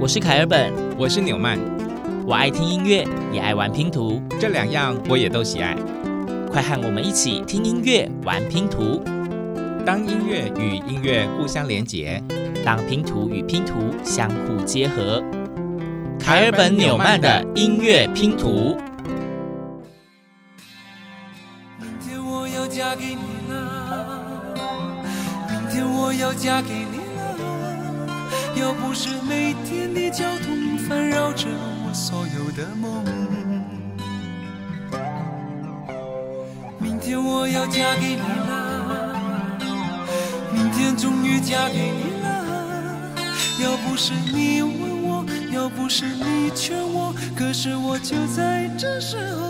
我是凯尔本，我是纽曼，我爱听音乐，也爱玩拼图，这两样我也都喜爱。快和我们一起听音乐，玩拼图。当音乐与音乐互相连结，当拼图与拼图相互结合。凯尔本纽曼的音乐拼图。明天我要嫁给你了，明天我要嫁给你。要不是每天的交通烦扰着我所有的梦，明天我要嫁给你了，明天终于嫁给你了。要不是你问我，要不是你劝我，可是我就在这时候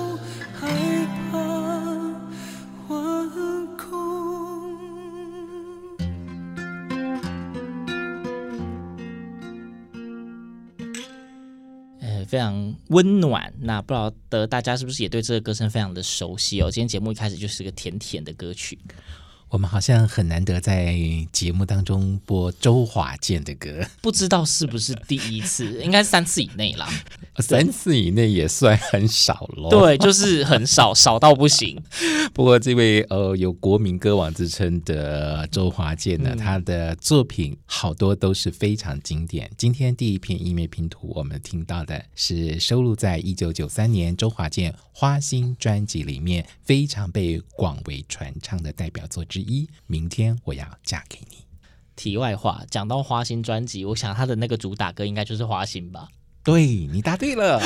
非常温暖，那不知道的大家是不是也对这个歌声非常的熟悉哦？今天节目一开始就是个甜甜的歌曲。我们好像很难得在节目当中播周华健的歌，不知道是不是第一次，应该是三次以内啦。三次以内也算很少喽。对，就是很少，少到不行。不过这位呃有国民歌王之称的周华健呢，嗯、他的作品好多都是非常经典。今天第一篇音乐拼图，我们听到的是收录在一九九三年周华健《花心》专辑里面非常被广为传唱的代表作之一。明天我要嫁给你。题外话，讲到花心专辑，我想他的那个主打歌应该就是花心吧？对，你答对了，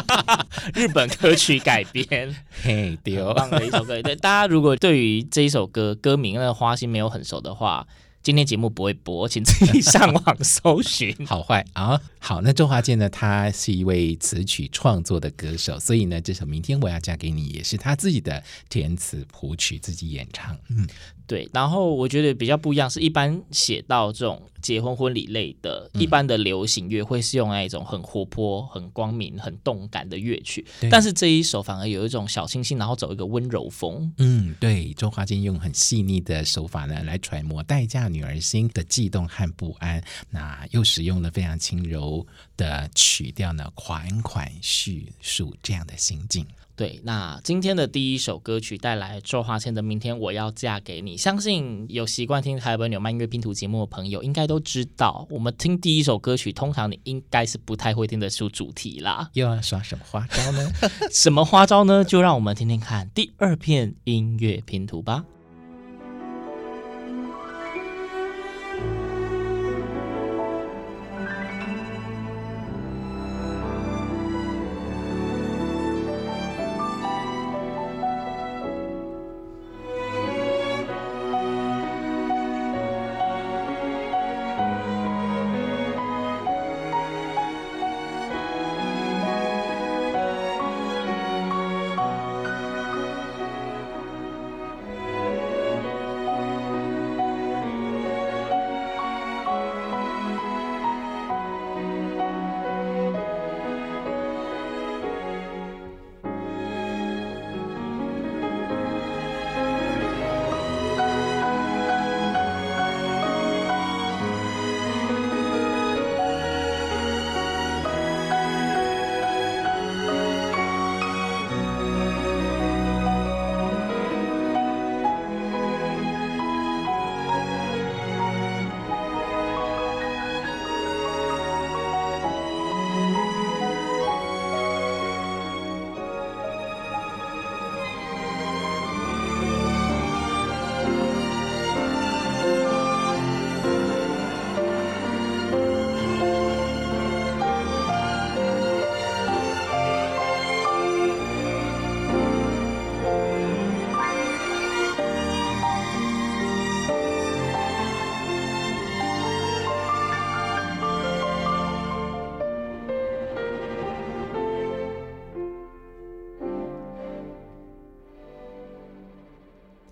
日本歌曲改编，嘿，对，很棒的一首歌。对，大家如果对于这一首歌歌名那个花心没有很熟的话。今天节目不会播，请自己上网搜寻。好坏啊，好。那周华健呢？他是一位词曲创作的歌手，所以呢，这首《明天我要嫁给你》也是他自己的填词谱曲，自己演唱。嗯，对。然后我觉得比较不一样，是一般写到这种结婚婚礼类的，一般的流行乐会是用那一种很活泼、很光明、很动感的乐曲，但是这一首反而有一种小清新，然后走一个温柔风。嗯，对。周华健用很细腻的手法呢，来揣摩待嫁女。女儿心的悸动和不安，那又使用了非常轻柔的曲调呢，款款叙述这样的心境。对，那今天的第一首歌曲带来周华健的《明天我要嫁给你》，相信有习惯听台湾纽曼音乐拼图节目的朋友应该都知道，我们听第一首歌曲，通常你应该是不太会听得出主题啦。又要耍什么花招呢？什么花招呢？就让我们听听看第二片音乐拼图吧。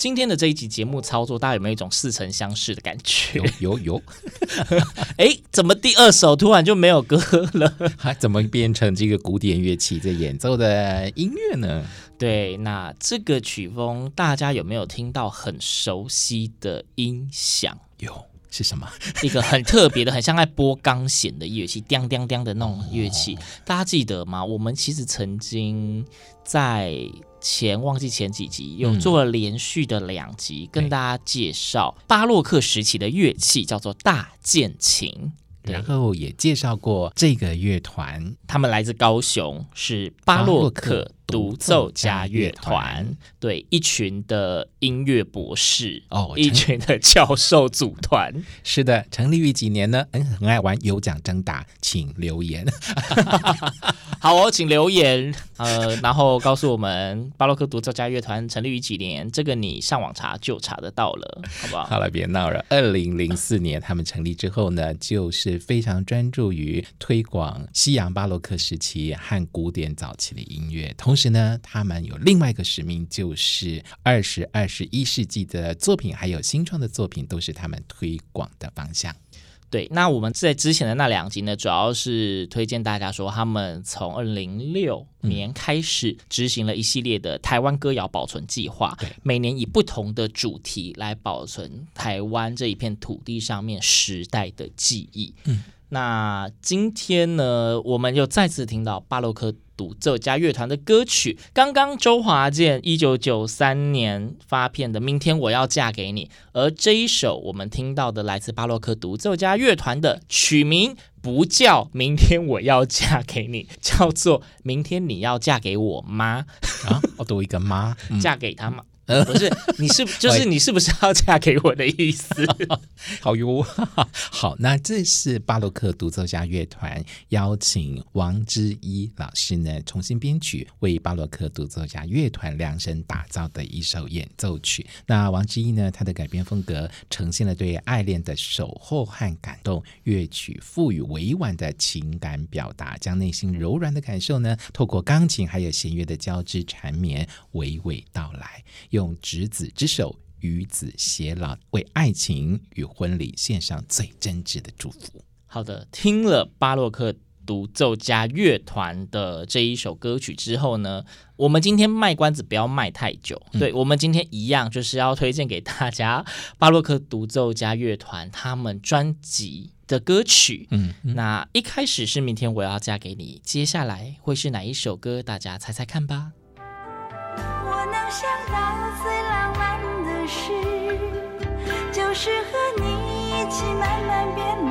今天的这一集节目操作，大家有没有一种似曾相识的感觉？有有有。哎，怎么第二首突然就没有歌了？还怎么变成这个古典乐器在演奏的音乐呢？对，那这个曲风大家有没有听到很熟悉的音响？有。是什么？一个很特别的，很像在拨钢弦的乐器，叮叮叮的那种乐器。哦、大家记得吗？我们其实曾经在前忘记前几集有做了连续的两集，嗯、跟大家介绍巴洛克时期的乐器，叫做大键琴。然后也介绍过这个乐团，他们来自高雄，是巴洛克独奏家乐团。对，一群的音乐博士哦，一群的教授组团。是的，成立于几年呢？嗯，很爱玩有奖征答，请留言。好哦，请留言。呃，然后告诉我们巴洛克独奏家乐团成立于几年？这个你上网查就查得到了，好不好？好了，别闹了。二零零四年他们成立之后呢，就是非常专注于推广西洋巴洛克时期和古典早期的音乐。同时呢，他们有另外一个使命，就是二十二十一世纪的作品还有新创的作品，都是他们推广的方向。对，那我们在之前的那两集呢，主要是推荐大家说，他们从二零零六年开始执行了一系列的台湾歌谣保存计划，对，每年以不同的主题来保存台湾这一片土地上面时代的记忆。嗯，那今天呢，我们又再次听到巴洛克独奏家乐团的歌曲，刚刚周华健一九九三年发片的《明天我要嫁给你》，而这一首我们听到的来自巴洛克独奏家乐团的曲名不叫《明天我要嫁给你》，叫做《明天你要嫁给我妈》啊，我多一个妈，嫁给他吗？不是，你是就是你是不是要嫁给我的意思？好哟，好，那这是巴洛克独奏家乐团邀请王之一老师呢重新编曲，为巴洛克独奏家乐团量身打造的一首演奏曲。那王之一呢，他的改编风格呈现了对爱恋的守候和感动，乐曲赋予委婉的情感表达，将内心柔软的感受呢，透过钢琴还有弦乐的交织缠绵，娓娓道来。用执子之手，与子偕老，为爱情与婚礼献上最真挚的祝福。好的，听了巴洛克独奏家乐团的这一首歌曲之后呢，我们今天卖关子不要卖太久。嗯、对，我们今天一样就是要推荐给大家巴洛克独奏家乐团他们专辑的歌曲。嗯，嗯，那一开始是明天我要嫁给你，接下来会是哪一首歌？大家猜猜看吧。想到最浪漫的事，就是和你一起慢慢变老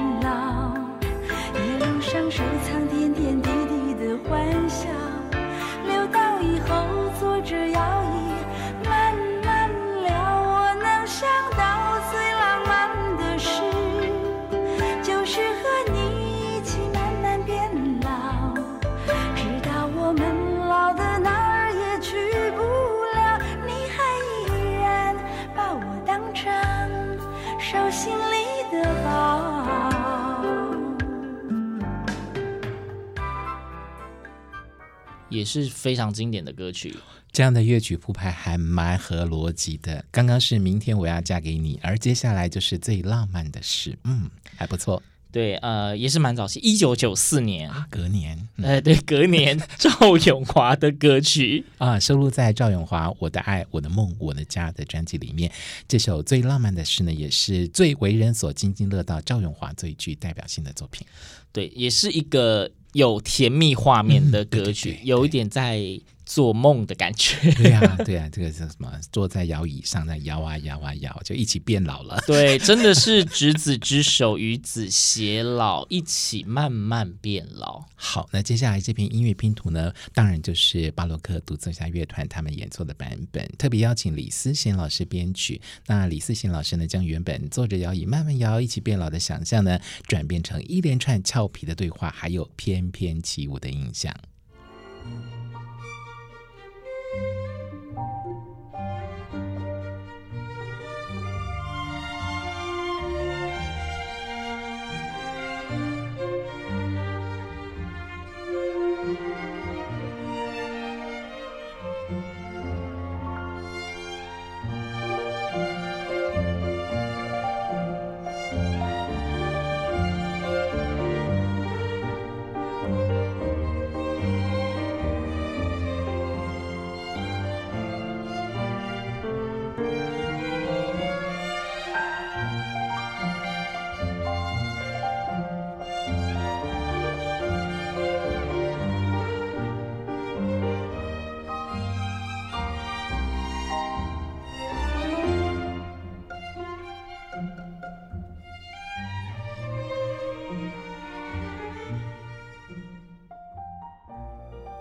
是非常经典的歌曲，这样的乐曲铺排还蛮合逻辑的。刚刚是明天我要嫁给你，而接下来就是最浪漫的事，嗯，还不错。对，呃，也是蛮早期，一九九四年，啊，隔年，呃，对，隔年，赵永华的歌曲 啊，收录在赵永华《我的爱我的梦我的家》的专辑里面。这首最浪漫的事呢，也是最为人所津津乐道，赵永华最具代表性的作品。对，也是一个。有甜蜜画面的歌曲，嗯、对对对，有一点在做梦的感觉。对呀、啊，对呀、啊，这个是什么？坐在摇椅上，在摇啊摇啊摇，就一起变老了。对，真的是执子之手，与子偕老，一起慢慢变老。好，那接下来这篇音乐拼图呢，当然就是巴洛克独奏家乐团他们演奏的版本，特别邀请李思贤老师编曲。那李思贤老师呢，将原本坐着摇椅慢慢摇，一起变老的想象呢，转变成一连串俏皮的对话，还有翩翩起舞的音响。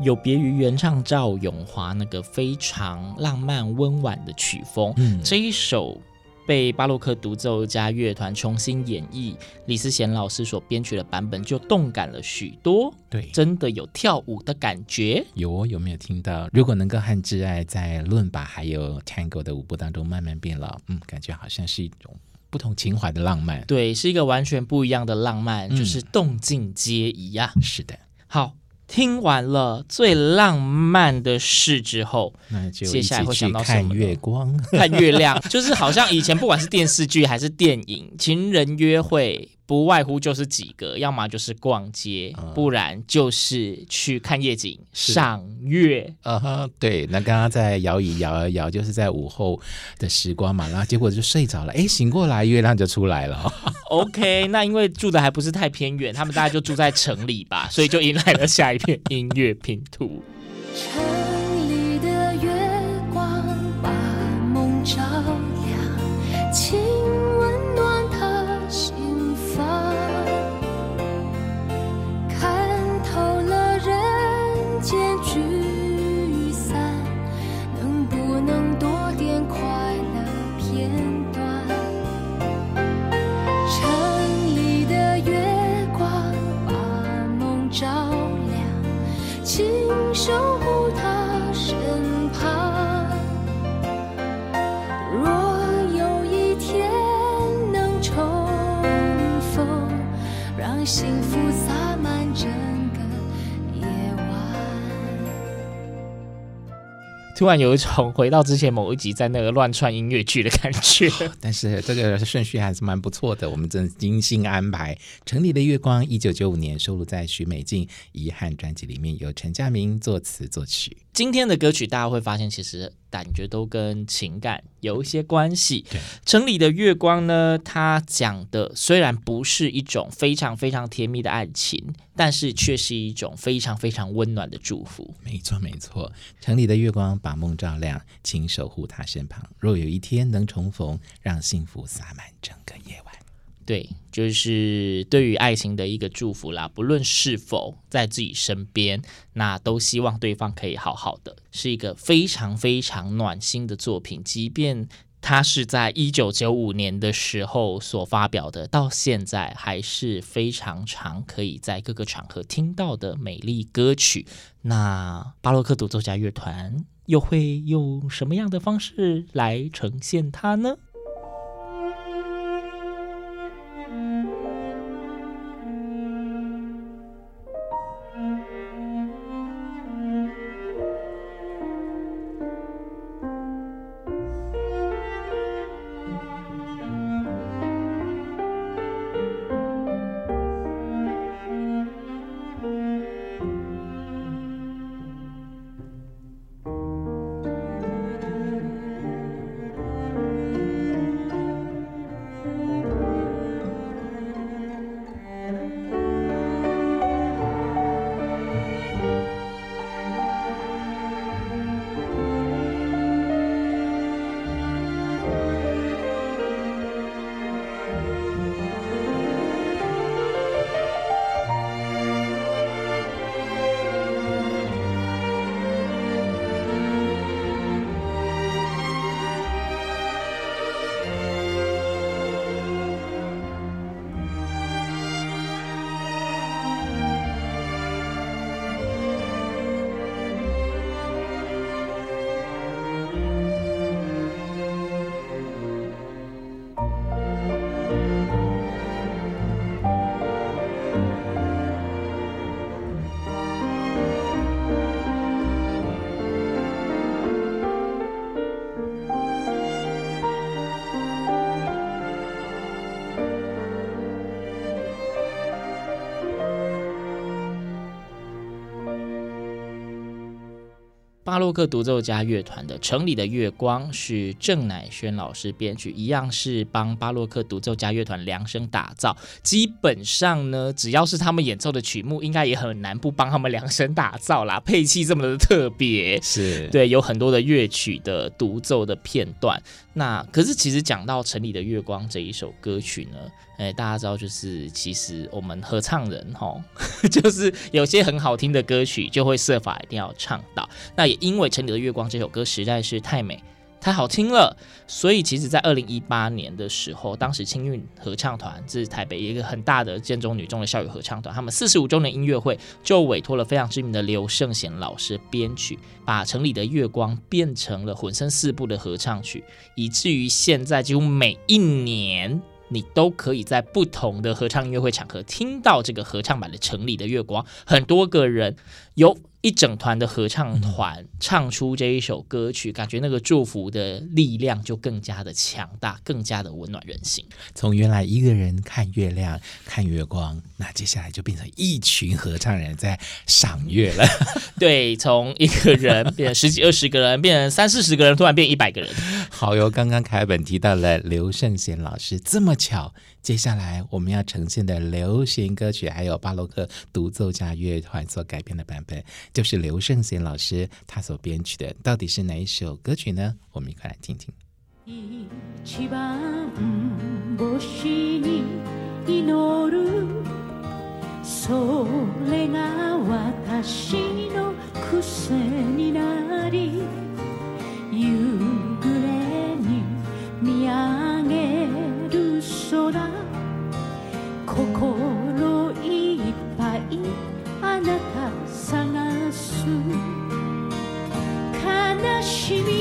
有别于原唱赵咏华那个非常浪漫温婉的曲风，嗯，这一首被巴洛克独奏家乐团重新演绎，李思贤老师所编曲的版本就动感了许多。对，真的有跳舞的感觉。有哦，有没有听到？如果能够和挚爱在伦巴还有 Tango 的舞步当中慢慢变老，嗯，感觉好像是一种不同情怀的浪漫。对，是一个完全不一样的浪漫，嗯、就是动静皆宜啊。是的，好。听完了最浪漫的事之后，那就接下来会想到什么？看月光，看月亮，就是好像以前不管是电视剧还是电影，情人约会。不外乎就是几个，要么就是逛街，嗯、不然就是去看夜景、赏月。啊哈，对。那刚刚在摇椅摇一摇，就是在午后的时光嘛，然后结果就睡着了。哎，醒过来，月亮就出来了。OK，那因为住的还不是太偏远，他们大概就住在城里吧，所以就迎来了下一片音乐拼图。突然有一种回到之前某一集在那个乱串音乐剧的感觉，但是这个顺序还是蛮不错的，我们真精心安排。城里的月光，一九九五年收录在许美静《遗憾》专辑里面，由陈佳明作词作曲。今天的歌曲大家会发现，其实感觉都跟情感有一些关系。对，城里的月光呢，它讲的虽然不是一种非常非常甜蜜的爱情，但是却是一种非常非常温暖的祝福。没错，没错。城里的月光把梦照亮，请守护他身旁。若有一天能重逢，让幸福洒满整个夜晚。对，就是对于爱情的一个祝福啦。不论是否在自己身边，那都希望对方可以好好的，是一个非常非常暖心的作品。即便它是在一九九五年的时候所发表的，到现在还是非常常可以在各个场合听到的美丽歌曲。那巴洛克独奏家乐团又会用什么样的方式来呈现它呢？巴洛克独奏家乐团的《城里的月光》是郑乃轩老师编曲，一样是帮巴洛克独奏家乐团量身打造。基本上呢，只要是他们演奏的曲目，应该也很难不帮他们量身打造啦。配器这么的特别，是对，有很多的乐曲的独奏的片段。那可是其实讲到《城里的月光》这一首歌曲呢，哎，大家知道就是其实我们合唱人哈，就是有些很好听的歌曲就会设法一定要唱到。那也因为《城里的月光》这首歌实在是太美、太好听了，所以其实在二零一八年的时候，当时青韵合唱团这是台北一个很大的建中女中的校友合唱团，他们四十五周年音乐会就委托了非常知名的刘圣贤老师编曲，把《城里的月光》变成了混声四部的合唱曲，以至于现在几乎每一年。你都可以在不同的合唱音乐会场合听到这个合唱版的《城里的月光》，很多个人有。一整团的合唱团唱出这一首歌曲，感觉那个祝福的力量就更加的强大，更加的温暖人心。从原来一个人看月亮、看月光，那接下来就变成一群合唱人在赏月了。对，从一个人变成十几、二十个人，变成三四十个人，突然变一百个人。好哟，刚刚凯本提到了刘圣贤老师，这么巧。接下来我们要呈现的流行歌曲，还有巴洛克独奏家乐团所改编的版本，就是刘胜贤老师他所编曲的，到底是哪一首歌曲呢？我们一块来听听。空。心いっぱいあなた探す。悲しみ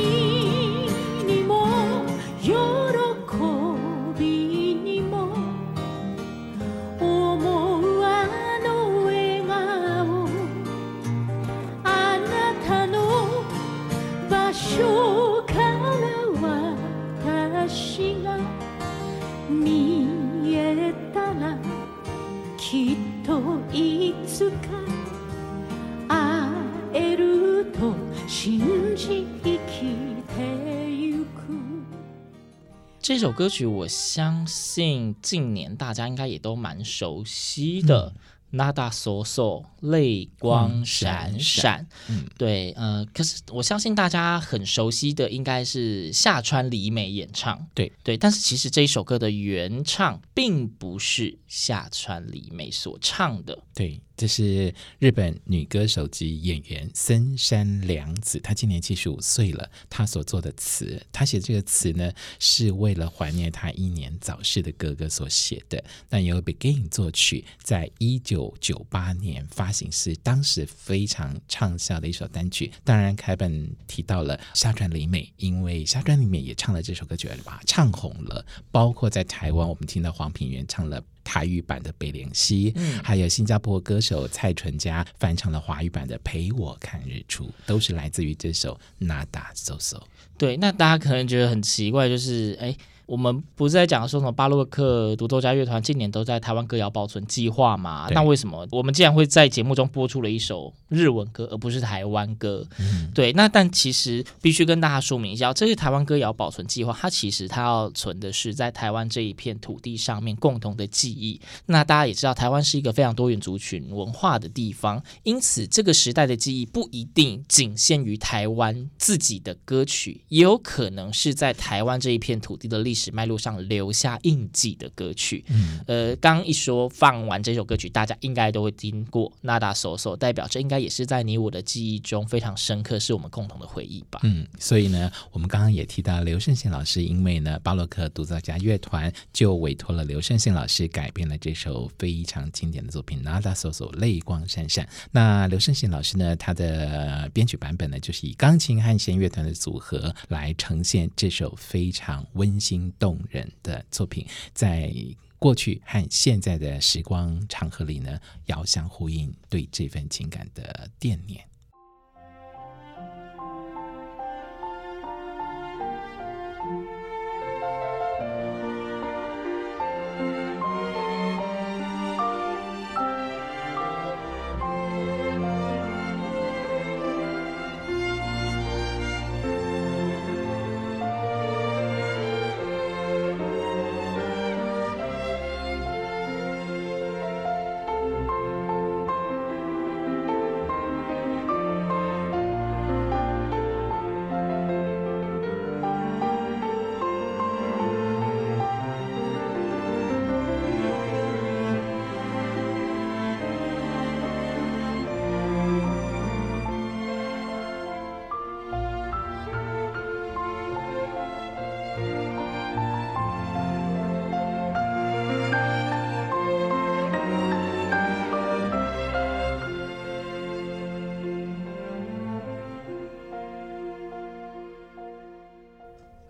歌曲，我相信近年大家应该也都蛮熟悉的。涙索索，泪光闪闪。嗯，对，呃，可是我相信大家很熟悉的应该是夏川里美演唱。对对，但是其实这一首歌的原唱并不是夏川里美所唱的。对。这是日本女歌手及演员森山良子，她今年七十五岁了。她所做的词，她写这个词呢，是为了怀念她英年早逝的哥哥所写的。但由 Begin 作曲，在一九九八年发行，是当时非常畅销的一首单曲。当然，凯本提到了沙川里美，因为沙川里美也唱了这首歌曲，而把它唱红了。包括在台湾，我们听到黄品源唱了。台语版的《北凉西》，嗯，还有新加坡歌手蔡淳佳翻唱了华语版的《陪我看日出》，都是来自于这首《Nada So So》。对，那大家可能觉得很奇怪，就是哎。诶我们不是在讲说什么巴洛克独奏家乐团近年都在台湾歌谣保存计划嘛？那为什么我们竟然会在节目中播出了一首日文歌，而不是台湾歌？嗯、对，那但其实必须跟大家说明一下，这个台湾歌谣保存计划，它其实它要存的是在台湾这一片土地上面共同的记忆。那大家也知道，台湾是一个非常多元族群文化的地方，因此这个时代的记忆不一定仅限于台湾自己的歌曲，也有可能是在台湾这一片土地的历。历史脉络上留下印记的歌曲，嗯，呃，刚一说放完这首歌曲，大家应该都会听过《Nada So So》，代表这应该也是在你我的记忆中非常深刻，是我们共同的回忆吧。嗯，所以呢，我们刚刚也提到刘胜信老师，因为呢，巴洛克独奏家乐团就委托了刘胜信老师改编了这首非常经典的作品《Nada So So》，泪光闪闪。那刘胜信老师呢，他的编曲版本呢，就是以钢琴和弦乐团的组合来呈现这首非常温馨。动人的作品，在过去和现在的时光长河里呢，遥相呼应，对这份情感的惦念。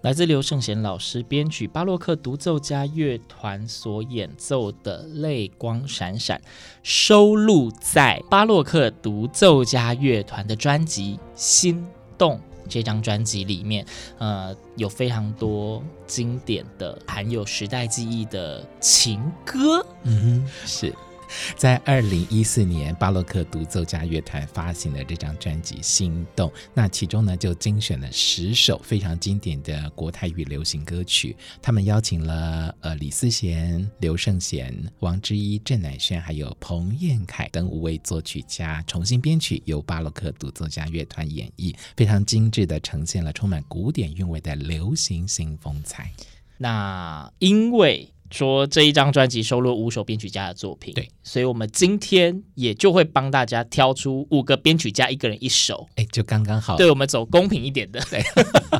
来自刘圣贤老师编曲，巴洛克独奏家乐团所演奏的《泪光闪闪》，收录在巴洛克独奏家乐团的专辑《心动》这张专辑里面。呃，有非常多经典的、含有时代记忆的情歌。嗯，是。在二零一四年，巴洛克独奏家乐团发行了这张专辑《心动》，那其中呢就精选了十首非常经典的国台语流行歌曲。他们邀请了呃李思贤、刘胜贤、王之一、郑乃轩，还有彭彦凯等五位作曲家重新编曲，由巴洛克独奏家乐团演绎，非常精致地呈现了充满古典韵味的流行新风采。那因为。说这一张专辑收录五首编曲家的作品，对，所以我们今天也就会帮大家挑出五个编曲家，一个人一首，哎，就刚刚好。对，我们走公平一点的。对，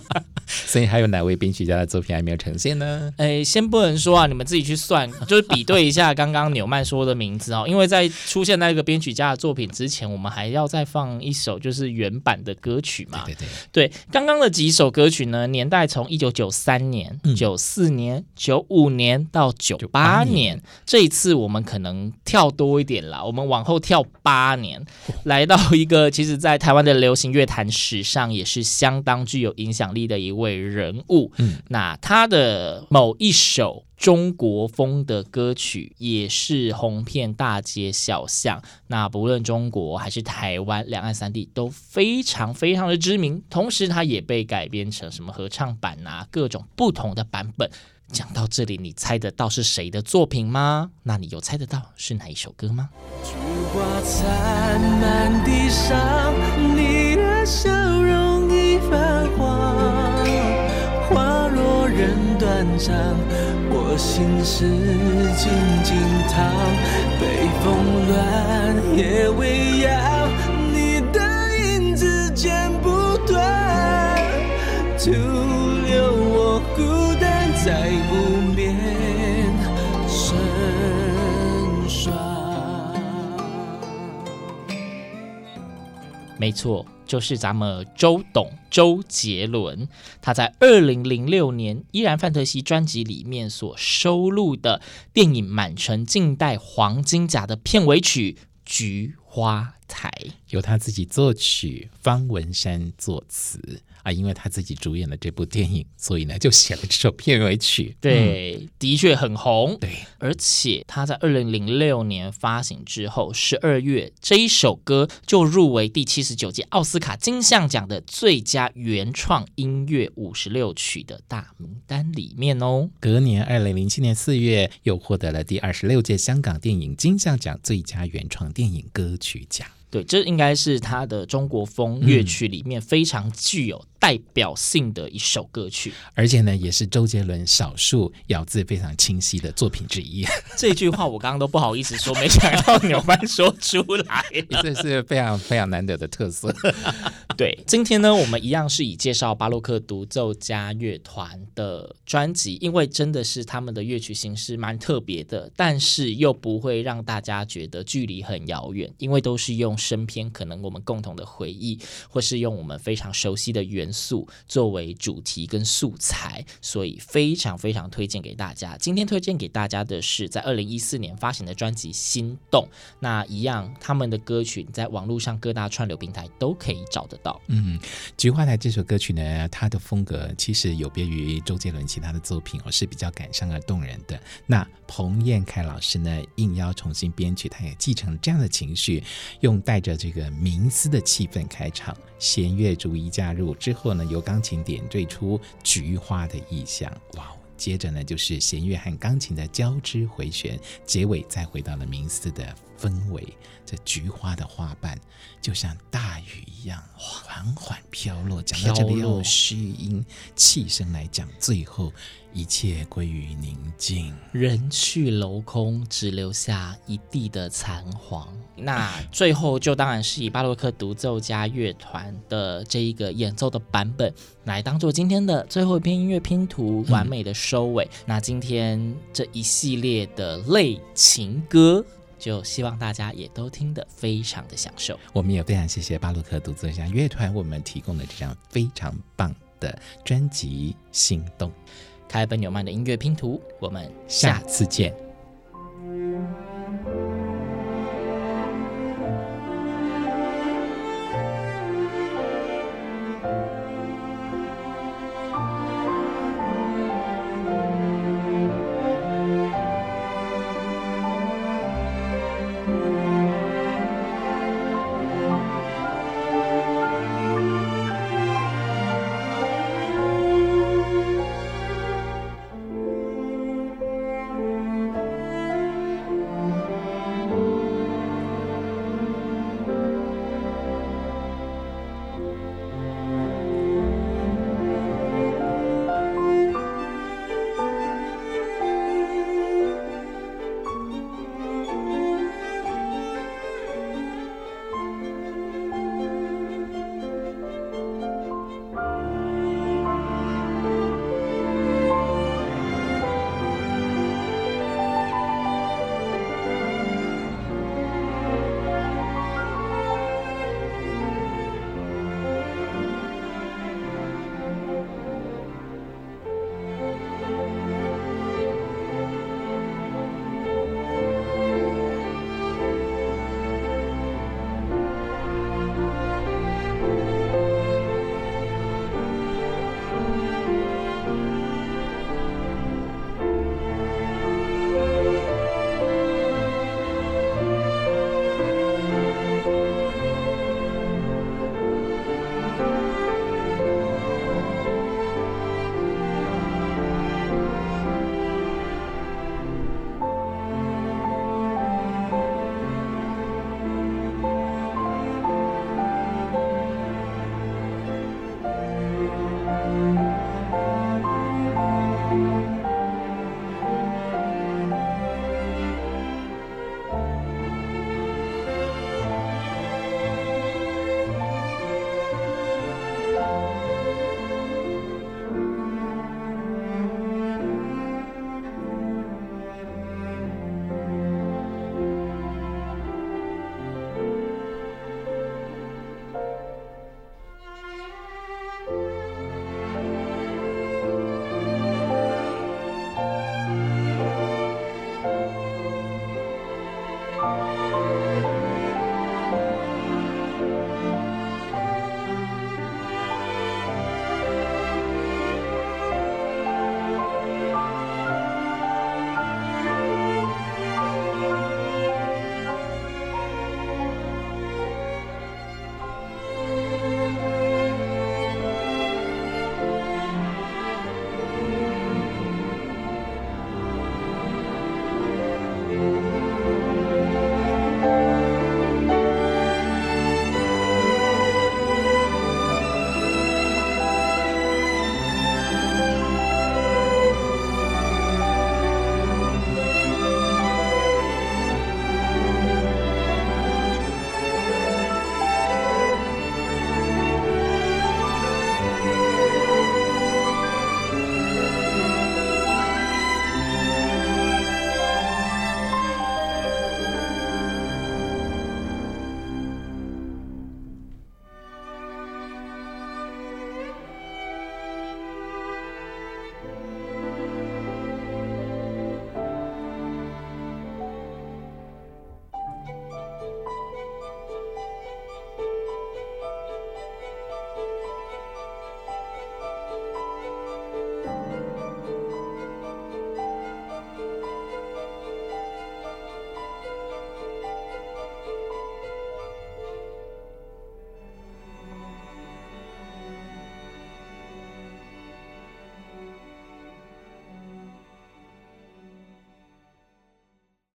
所以还有哪位编曲家的作品还没有呈现呢？哎，先不能说啊，你们自己去算，就是比对一下刚刚纽曼说的名字哦，因为在出现那个编曲家的作品之前，我们还要再放一首就是原版的歌曲嘛。对对对，对，刚刚的几首歌曲呢，年代从一九九三年、九四年、九五年到。到九八年，这一次我们可能跳多一点啦，我们往后跳八年，来到一个其实在台湾的流行乐坛史上也是相当具有影响力的一位人物。嗯，那他的某一首中国风的歌曲也是红遍大街小巷，那不论中国还是台湾，两岸三地都非常非常的知名。同时，他也被改编成什么合唱版啊，各种不同的版本。讲到这里，你猜得到是谁的作品吗？那你有猜得到是哪一首歌吗？菊花残满地上，你的笑容已泛黄，花落人断肠，我心事静静躺，北风乱，夜未央，你的影子剪不断，徒留我孤单。在无眠深霜。没错，就是咱们周董周杰伦，他在二零零六年《依然范特西》专辑里面所收录的电影《满城尽带黄金甲》的片尾曲《菊花台》，由他自己作曲，方文山作词。啊，因为他自己主演了这部电影，所以呢就写了这首片尾曲。对，嗯、的确很红。对，而且他在二零零六年发行之后，十二月这一首歌就入围第七十九届奥斯卡金像奖的最佳原创音乐五十六曲的大名单里面哦。隔年二零零七年四月，又获得了第二十六届香港电影金像奖最佳原创电影歌曲奖。对，这应该是他的中国风乐曲里面非常具有代表性的一首歌曲，嗯、而且呢，也是周杰伦少数咬字非常清晰的作品之一。这句话我刚刚都不好意思说，没想到纽曼说出来，这是非常非常难得的特色。对，今天呢，我们一样是以介绍巴洛克独奏家乐团的专辑，因为真的是他们的乐曲形式蛮特别的，但是又不会让大家觉得距离很遥远，因为都是用。身边可能我们共同的回忆，或是用我们非常熟悉的元素作为主题跟素材，所以非常非常推荐给大家。今天推荐给大家的是在二零一四年发行的专辑《心动》，那一样他们的歌曲在网络上各大串流平台都可以找得到。嗯，《菊花台》这首歌曲呢，它的风格其实有别于周杰伦其他的作品哦，是比较感伤而动人的。那彭彦凯老师呢，应邀重新编曲，他也继承这样的情绪，用带着这个冥思的气氛开场，弦乐逐一加入之后呢，由钢琴点缀出菊花的意象。哇哦，接着呢就是弦乐和钢琴的交织回旋，结尾再回到了冥思的氛围。这菊花的花瓣就像大雨一样缓缓飘落。讲到这里用虚音气声来讲，最后。一切归于宁静，人去楼空，只留下一地的残黄。那最后就当然是以巴洛克独奏家乐团的这一个演奏的版本来当做今天的最后一篇音乐拼图，完美的收尾。嗯、那今天这一系列的类情歌，就希望大家也都听得非常的享受。我们也非常谢谢巴洛克独奏家乐团为我们提供的这张非常棒的专辑《心动》。开本纽曼的音乐拼图，我们下次见。